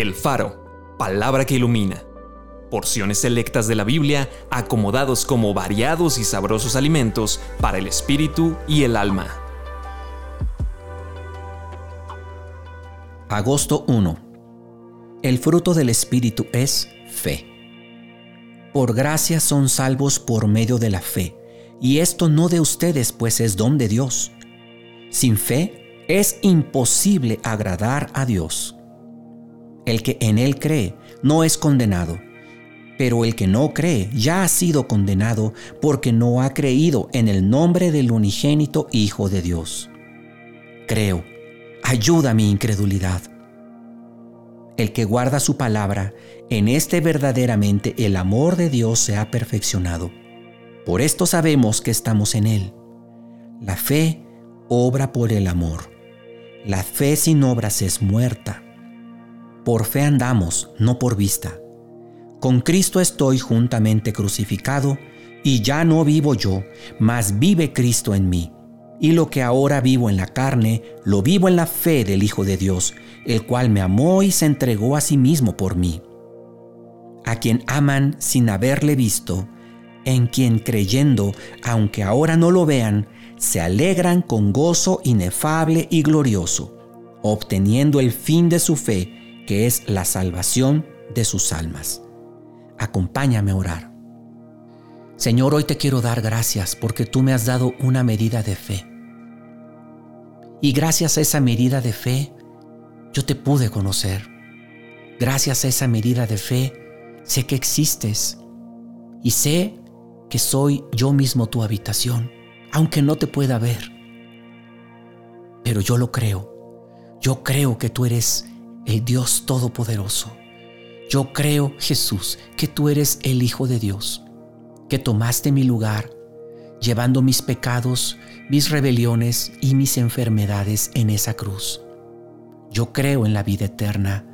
El Faro, palabra que ilumina. Porciones selectas de la Biblia acomodados como variados y sabrosos alimentos para el espíritu y el alma. Agosto 1. El fruto del espíritu es fe. Por gracia son salvos por medio de la fe, y esto no de ustedes, pues es don de Dios. Sin fe es imposible agradar a Dios. El que en Él cree no es condenado, pero el que no cree ya ha sido condenado porque no ha creído en el nombre del unigénito Hijo de Dios. Creo, ayuda mi incredulidad. El que guarda su palabra, en este verdaderamente el amor de Dios se ha perfeccionado. Por esto sabemos que estamos en Él. La fe obra por el amor. La fe sin obras es muerta. Por fe andamos, no por vista. Con Cristo estoy juntamente crucificado, y ya no vivo yo, mas vive Cristo en mí. Y lo que ahora vivo en la carne, lo vivo en la fe del Hijo de Dios, el cual me amó y se entregó a sí mismo por mí. A quien aman sin haberle visto, en quien creyendo, aunque ahora no lo vean, se alegran con gozo inefable y glorioso, obteniendo el fin de su fe, que es la salvación de sus almas. Acompáñame a orar. Señor, hoy te quiero dar gracias porque tú me has dado una medida de fe. Y gracias a esa medida de fe, yo te pude conocer. Gracias a esa medida de fe, sé que existes y sé que soy yo mismo tu habitación, aunque no te pueda ver. Pero yo lo creo. Yo creo que tú eres el Dios Todopoderoso. Yo creo, Jesús, que tú eres el Hijo de Dios, que tomaste mi lugar, llevando mis pecados, mis rebeliones y mis enfermedades en esa cruz. Yo creo en la vida eterna.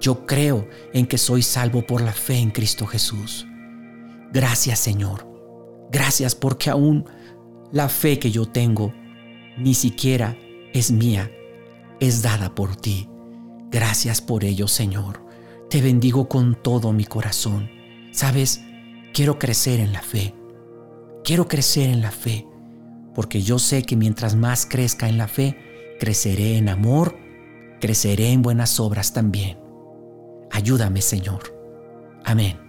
Yo creo en que soy salvo por la fe en Cristo Jesús. Gracias Señor. Gracias porque aún la fe que yo tengo ni siquiera es mía, es dada por ti. Gracias por ello, Señor. Te bendigo con todo mi corazón. Sabes, quiero crecer en la fe. Quiero crecer en la fe, porque yo sé que mientras más crezca en la fe, creceré en amor, creceré en buenas obras también. Ayúdame, Señor. Amén.